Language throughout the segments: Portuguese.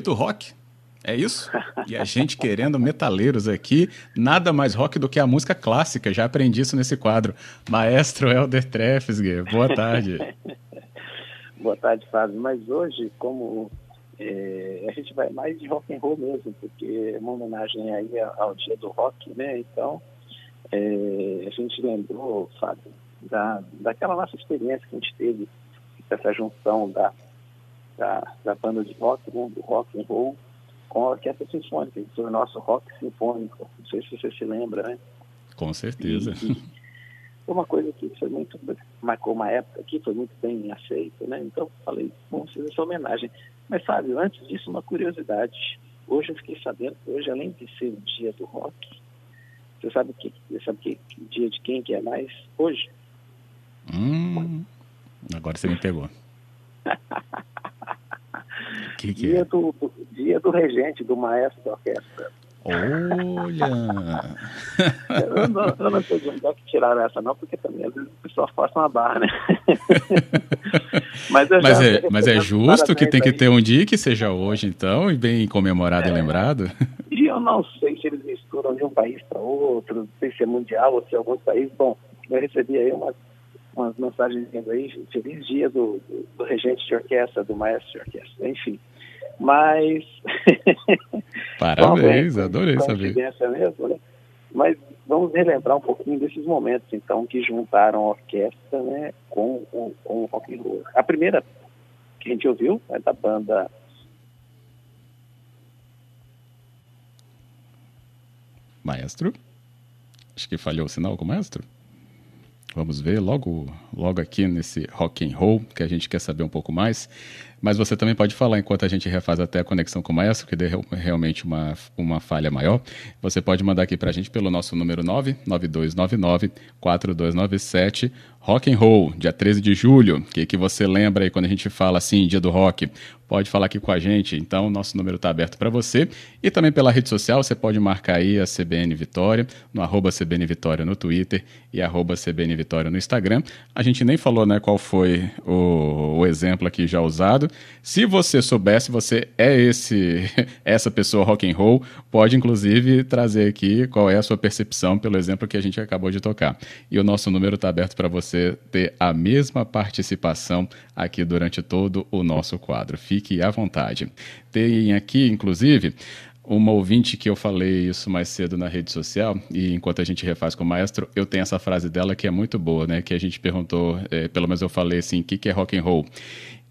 Do rock. É isso? E a gente querendo metaleiros aqui, nada mais rock do que a música clássica. Já aprendi isso nesse quadro. Maestro Helder Trefsger, boa tarde. boa tarde, Fábio. Mas hoje, como é, a gente vai mais de rock and roll mesmo, porque é uma homenagem aí ao dia do rock, né? Então, é, a gente lembrou, Fábio, da, daquela nossa experiência que a gente teve, dessa junção da da, da banda de rock, né, do rock and roll, com a orquestra sinfônica, que foi o nosso rock sinfônico. Não sei se você se lembra, né? Com certeza. E, e foi uma coisa que foi muito marcou uma época que foi muito bem aceita, né? Então falei, vamos fazer essa homenagem. Mas sabe, antes disso uma curiosidade. Hoje eu fiquei sabendo que hoje além de ser o dia do rock, você sabe que você sabe que, que dia de quem que é mais hoje? Hum, agora você me pegou. que, que dia, é? do, do, dia do regente, do maestro da orquestra. Olha! eu, não, eu não sei de onde é que tiraram essa, não, porque também às vezes o pessoal força uma barra, né? mas, mas, é, mas é justo que tem que ter um dia que seja hoje, então, e bem comemorado é, e lembrado? E eu não sei se eles misturam de um país para outro, não sei se é mundial ou se é algum país. Bom, eu recebi aí umas, umas mensagens aí, feliz dia do, do, do regente de orquestra, do maestro de orquestra, enfim. Mas. Parabéns, adorei saber. Mesmo, né? Mas vamos relembrar um pouquinho desses momentos, então, que juntaram a orquestra né, com, com, com o rock and roll. A primeira que a gente ouviu é da banda. Maestro? Acho que falhou o sinal com o maestro. Vamos ver logo, logo aqui nesse rock and roll que a gente quer saber um pouco mais. Mas você também pode falar enquanto a gente refaz até a conexão com o maestro, que deu realmente uma, uma falha maior. Você pode mandar aqui para a gente pelo nosso número 99299 4297 Rock and Roll, dia 13 de julho. O que, que você lembra aí quando a gente fala assim, dia do rock? Pode falar aqui com a gente. Então, nosso número está aberto para você. E também pela rede social, você pode marcar aí a CBN Vitória, no arroba CBN Vitória no Twitter e arroba CBN Vitória no Instagram. A gente nem falou né, qual foi o, o exemplo aqui já usado. Se você soubesse, você é esse essa pessoa rock and roll, pode inclusive trazer aqui qual é a sua percepção pelo exemplo que a gente acabou de tocar. E o nosso número está aberto para você ter a mesma participação aqui durante todo o nosso quadro. Fique à vontade. Tem aqui, inclusive, uma ouvinte que eu falei isso mais cedo na rede social, e enquanto a gente refaz com o maestro, eu tenho essa frase dela que é muito boa, né? Que a gente perguntou, é, pelo menos eu falei assim, o que, que é rock and roll?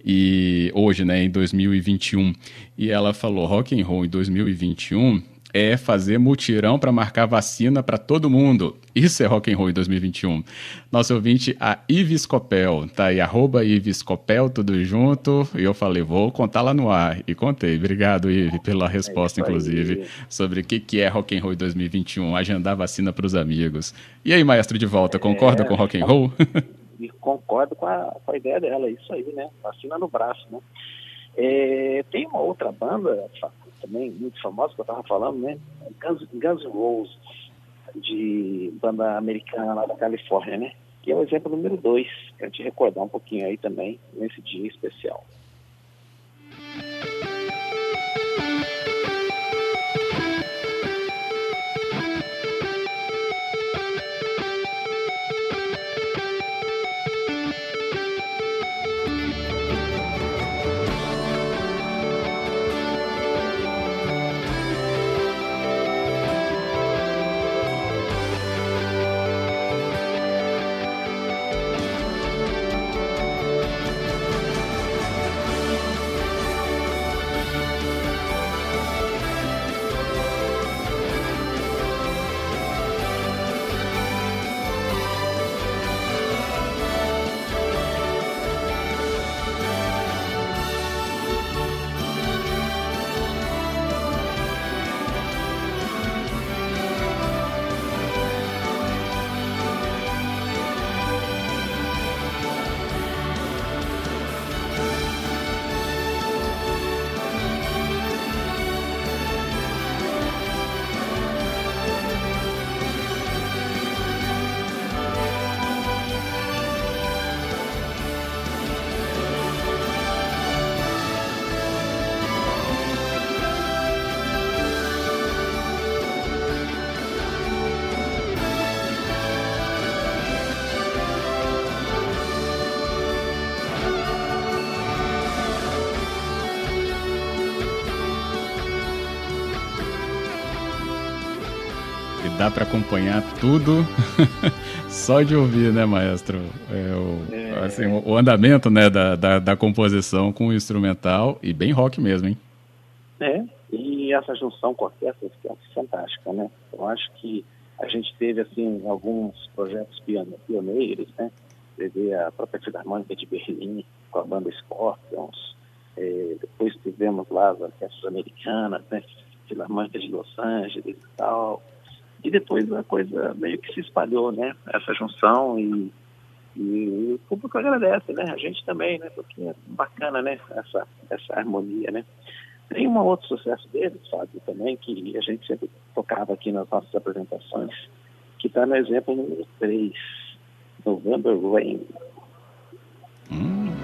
E hoje, né, em 2021, e ela falou, rock and roll em 2021 é fazer mutirão para marcar vacina para todo mundo. Isso é rock and roll em 2021. Nosso ouvinte, a Ives Copel, tá aí, arroba Ives Copel, tudo junto. E eu falei, vou contar lá no ar. E contei. Obrigado, Ives, pela é resposta, é inclusive, sobre o que, que é rock and roll em 2021, agendar vacina para os amigos. E aí, maestro de volta, concorda é, com rock and roll? concordo com a, com a ideia dela, é isso aí, né? Vacina no braço, né? É, tem uma outra banda também muito famosa que eu estava falando, né? Guns, Guns N' Roses, de banda americana lá da Califórnia, né? Que é o exemplo número dois, quero te recordar um pouquinho aí também, nesse dia especial. Dá para acompanhar tudo só de ouvir, né, maestro? É, o, é... Assim, o, andamento né, da, da, da, composição com o instrumental e bem rock mesmo, hein? É, e essa junção com orquestra é fantástica, né? Eu acho que a gente teve, assim, alguns projetos pioneiros, né? Teve a própria Filarmônica de Berlim com a banda Scorpions, é, depois tivemos lá as orquestras americanas, né? Filarmônica de Los Angeles e tal. E depois a coisa meio que se espalhou, né? Essa junção e, e o público agradece, né? A gente também, né? Porque é bacana, né? Essa, essa harmonia, né? Tem um outro sucesso deles, Fábio, também, que a gente sempre tocava aqui nas nossas apresentações, que está no exemplo número 3, November Rain. Hum.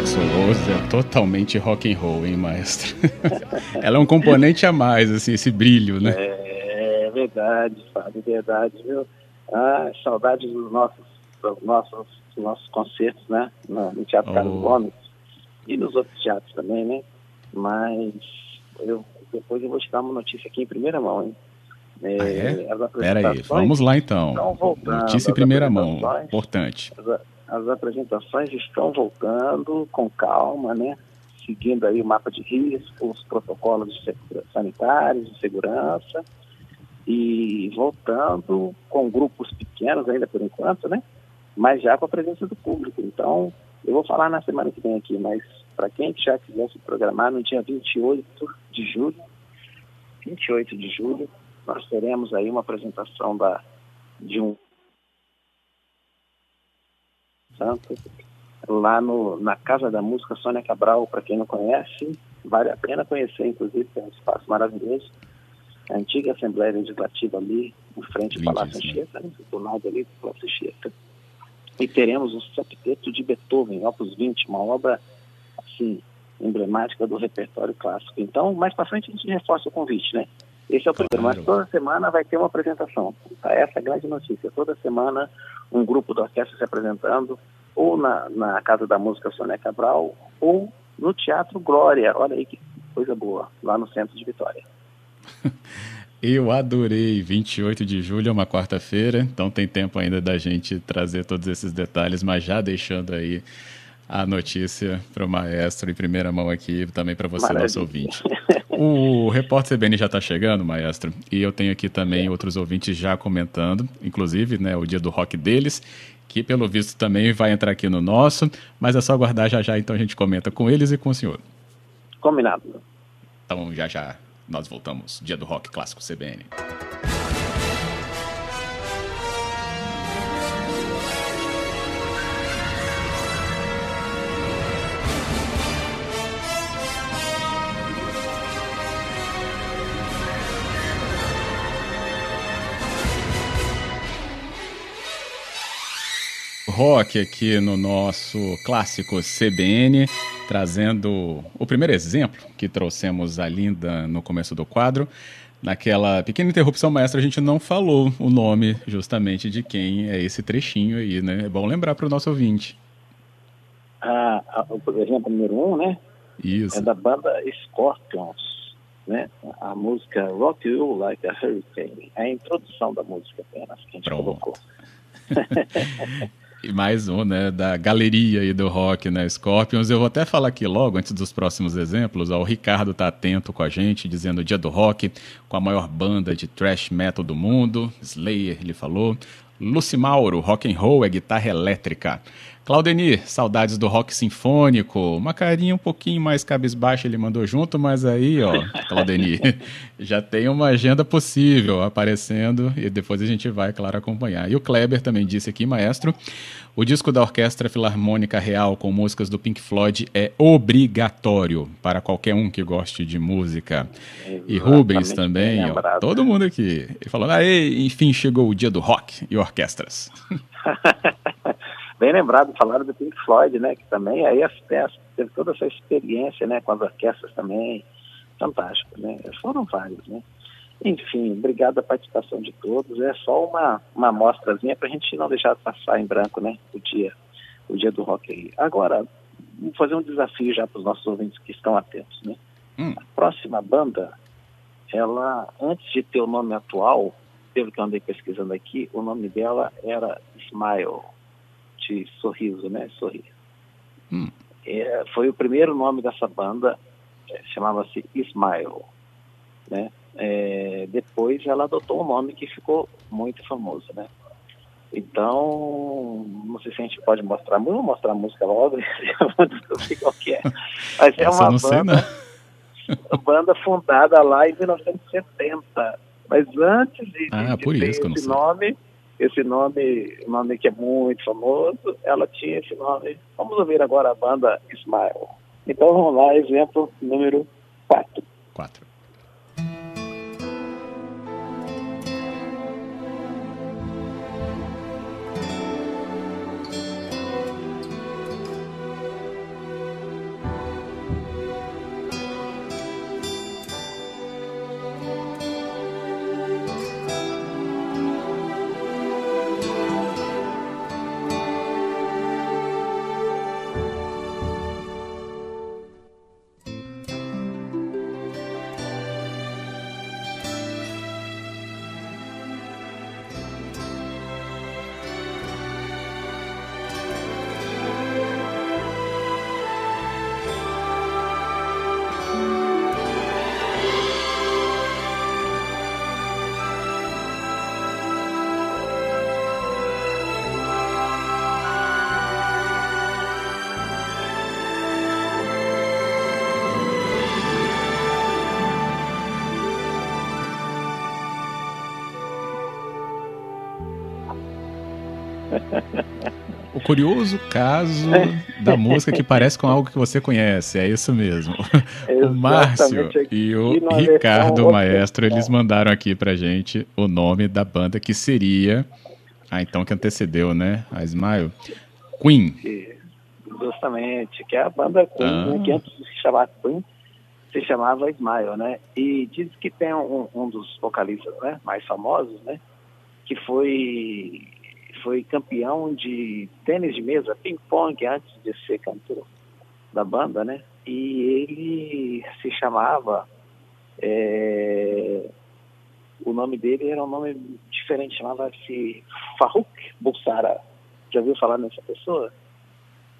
Axel Rose é totalmente rock and roll, hein, maestro? Ela é um componente a mais, assim, esse brilho, né? É, é verdade, Fábio, é verdade, viu? Ah, saudade dos nossos, dos nossos, dos nossos concertos, né? No, Teatro oh. Carlos Gomes e nos outros teatros também, né? Mas eu, depois eu vou te dar uma notícia aqui em primeira mão, hein? É, ah, é? Pera aí, vamos lá então. Notícia em primeira mão, importante. As, as apresentações estão voltando com calma, né? Seguindo aí o mapa de risco, os protocolos sanitários de segurança e voltando com grupos pequenos ainda por enquanto, né? Mas já com a presença do público. Então, eu vou falar na semana que vem aqui, mas para quem já quiser se programar, no dia 28 de julho, 28 de julho, nós teremos aí uma apresentação da, de um Santo, lá no, na Casa da Música Sônia Cabral, para quem não conhece, vale a pena conhecer, inclusive, é um espaço maravilhoso. A antiga Assembleia Legislativa ali, em frente ao Palácio Anchieta, né, do lado ali do Palácio Anchieta. E teremos o Septeto de Beethoven, Opus 20, uma obra, assim, emblemática do repertório clássico. Então, mais para frente a gente reforça o convite, né? Esse é o primeiro, claro. mas toda semana vai ter uma apresentação. Tá? Essa é a grande notícia. Toda semana um grupo da orquestra se apresentando, ou na, na Casa da Música Soné Cabral, ou no Teatro Glória. Olha aí que coisa boa, lá no centro de Vitória. Eu adorei. 28 de julho é uma quarta-feira, então tem tempo ainda da gente trazer todos esses detalhes, mas já deixando aí a notícia para o maestro em primeira mão aqui, também para você, Maravilha. nosso ouvinte. O repórter CBN já está chegando, maestro, e eu tenho aqui também é. outros ouvintes já comentando, inclusive né, o dia do rock deles, que pelo visto também vai entrar aqui no nosso, mas é só aguardar já já, então a gente comenta com eles e com o senhor. Combinado. Então já já nós voltamos, dia do rock clássico CBN. Rock aqui no nosso clássico CBN, trazendo o primeiro exemplo que trouxemos a Linda no começo do quadro. Naquela pequena interrupção maestra, a gente não falou o nome justamente de quem é esse trechinho aí, né? É bom lembrar para o nosso ouvinte. Ah, o exemplo número um, né? Isso. É da banda Scorpions, né? A música Rock You Like a Hurricane. É a introdução da música apenas que a gente Pronto. colocou. E mais um, né, da galeria aí do rock, né, Scorpions. Eu vou até falar aqui logo, antes dos próximos exemplos, ó, o Ricardo tá atento com a gente, dizendo dia do rock, com a maior banda de thrash metal do mundo, Slayer, ele falou. Luci Mauro, rock and roll é guitarra elétrica. Claudenir, saudades do rock sinfônico. Uma carinha um pouquinho mais cabisbaixa ele mandou junto, mas aí, ó, Claudenir, já tem uma agenda possível aparecendo e depois a gente vai, claro, acompanhar. E o Kleber também disse aqui, maestro, o disco da Orquestra Filarmônica Real com músicas do Pink Floyd é obrigatório para qualquer um que goste de música. Exatamente, e Rubens também, ó, todo mundo aqui. falando, aí, enfim, chegou o dia do rock e orquestras. bem lembrado, falaram do Pink Floyd, né, que também aí as peças, teve toda essa experiência, né, com as orquestras também, fantástico, né, foram vários, né. Enfim, obrigado a participação de todos, é só uma, uma amostrazinha para a gente não deixar passar em branco, né, o dia, o dia do rock aí. Agora, vou fazer um desafio já para os nossos ouvintes que estão atentos, né. Hum. A próxima banda, ela, antes de ter o nome atual, pelo que eu andei pesquisando aqui, o nome dela era Smile, de sorriso, né? Sorrir. Hum. É, foi o primeiro nome dessa banda, é, chamava-se Smile, né? É, depois ela adotou um nome que ficou muito famoso, né? Então, não sei se a gente pode mostrar, vamos mostrar a música logo, não sei qual que é. Mas é uma banda, uma banda fundada lá em 1970. Mas antes de, ah, de ter esse nome, esse nome, nome que é muito famoso, ela tinha esse nome. Vamos ouvir agora a banda Smile. Então vamos lá, exemplo número 4. 4. Curioso caso da música que parece com algo que você conhece, é isso mesmo. o Márcio e o Ricardo Maestro, eles mandaram aqui pra gente o nome da banda que seria. Ah, então que antecedeu, né? A Smile. Queen. Justamente, que é a banda Queen, ah. né, que antes de se chamar Queen, se chamava Smile, né? E diz que tem um, um dos vocalistas né, mais famosos, né? Que foi foi campeão de tênis de mesa, ping-pong, antes de ser cantor da banda, né? E ele se chamava. É, o nome dele era um nome diferente, chamava-se Farouk Bulsara. Já ouviu falar nessa pessoa?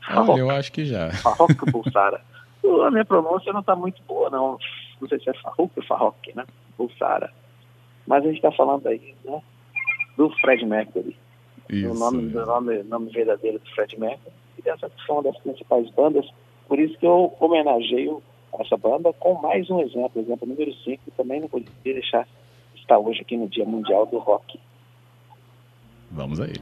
Olha, eu acho que já. Farouk Bulsara. a minha pronúncia não está muito boa, não. Não sei se é Farouk ou Farouk, né? Bulsara. Mas a gente está falando aí, né? Do Fred Mercury. Isso, o nome, é. nome, nome verdadeiro do Fred Mercury. E essa foi uma das principais bandas. Por isso que eu homenageio essa banda com mais um exemplo, exemplo número 5, que também não poderia deixar estar hoje aqui no Dia Mundial do Rock. Vamos aí.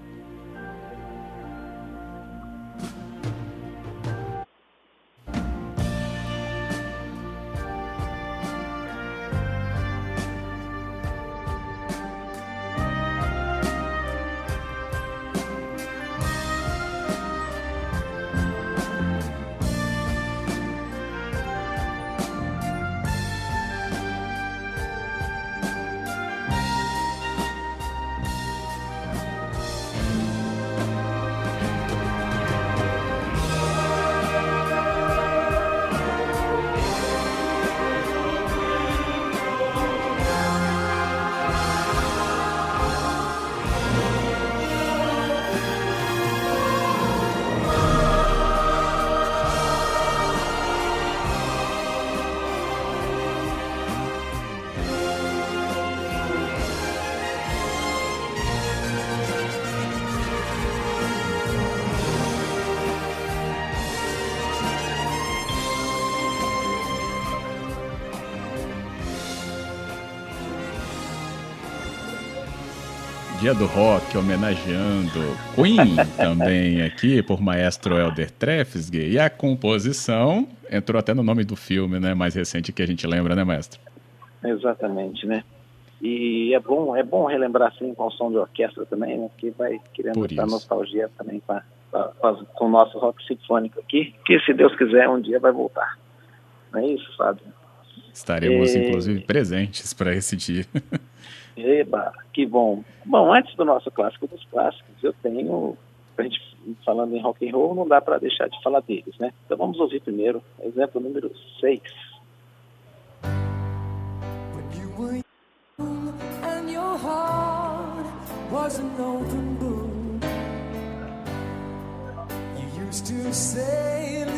Dia do Rock, homenageando Queen também aqui, por maestro Elder Trefsge. E a composição entrou até no nome do filme, né? Mais recente que a gente lembra, né, maestro? Exatamente, né? E é bom, é bom relembrar assim com o som de orquestra também, né? Que vai querendo essa nostalgia também pra, pra, pra, com o nosso rock sinfônico aqui, que se Deus quiser um dia vai voltar. Não é isso, Fábio? Estaremos, e... inclusive, presentes para esse dia. Eba, que bom. Bom, antes do nosso clássico dos clássicos, eu tenho, a gente falando em rock and roll, não dá para deixar de falar deles, né? Então vamos ouvir primeiro, exemplo número 6. used to say, live and let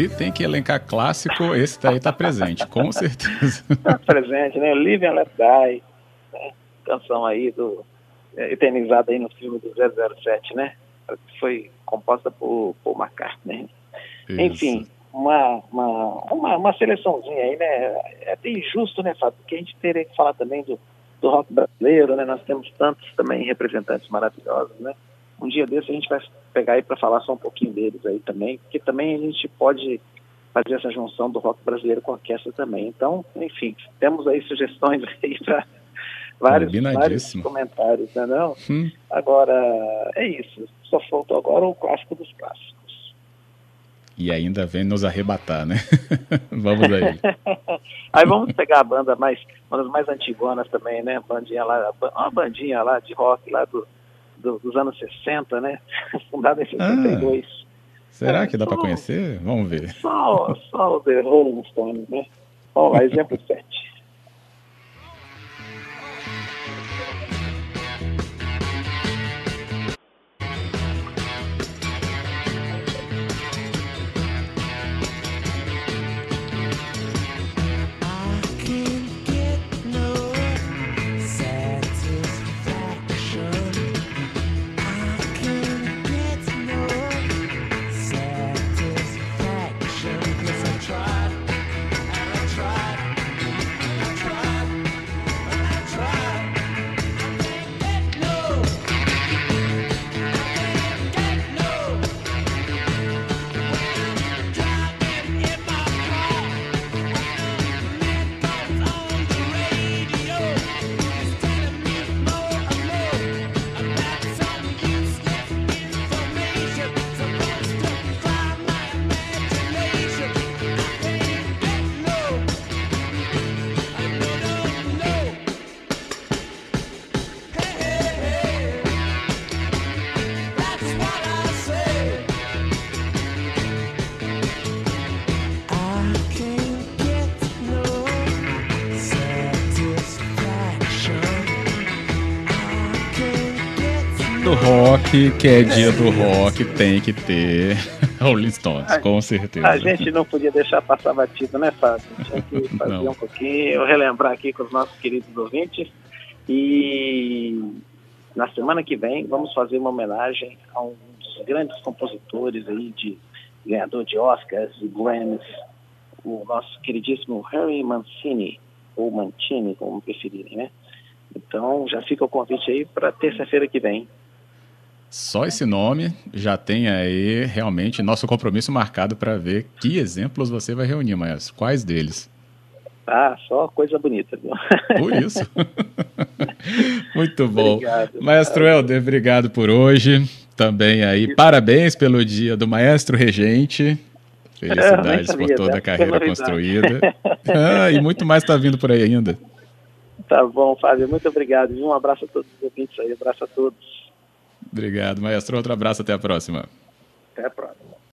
Se tem que elencar clássico, esse daí está presente, com certeza. Está presente, né? Live and Let Die, né? canção aí do é, eternizada aí no filme do 007, né? Foi composta por Paul McCartney. Isso. Enfim, uma, uma, uma, uma, seleçãozinha aí, né? É até injusto, né, Fábio? Porque a gente teria que falar também do, do rock brasileiro, né? Nós temos tantos também representantes maravilhosos, né? Um dia desse a gente vai pegar aí para falar só um pouquinho deles aí também, porque também a gente pode fazer essa junção do rock brasileiro com a orquestra também. Então, enfim, temos aí sugestões aí para vários, vários comentários, né, não? Hum. Agora, é isso. Só faltou agora o clássico dos clássicos. E ainda vem nos arrebatar, né? vamos aí. aí vamos pegar a banda mais, uma das mais antigonas também, né? Bandinha lá, uma bandinha lá de rock lá do do, dos anos 60, né? Fundada em 62. Ah, será é, que dá para conhecer? Vamos ver. Só, só o The Rolling Stones, né? Lá, exemplo 7. Rock, que é dia do rock, tem que ter Rolling Stones, com certeza. A gente não podia deixar passar batido, né, Fábio? Tinha que fazer não. um pouquinho, relembrar aqui com os nossos queridos ouvintes. E na semana que vem vamos fazer uma homenagem a um dos grandes compositores aí de ganhador de Oscars e Grammys, o nosso queridíssimo Harry Mancini, ou Mancini, como preferirem, né? Então já fica o convite aí para terça-feira que vem. Só esse nome já tem aí realmente nosso compromisso marcado para ver que exemplos você vai reunir, Maestro. Quais deles? Ah, só coisa bonita. Viu? Por isso. Muito bom. Obrigado, Maestro Helder, obrigado por hoje. Também aí, isso. parabéns pelo dia do Maestro Regente. Felicidades sabia, por toda a carreira construída. Ah, e muito mais está vindo por aí ainda. Tá bom, Fábio. Muito obrigado. Um abraço a todos os ouvintes aí. Um abraço a todos. Obrigado, maestro. Outro abraço. Até a próxima. Até a próxima.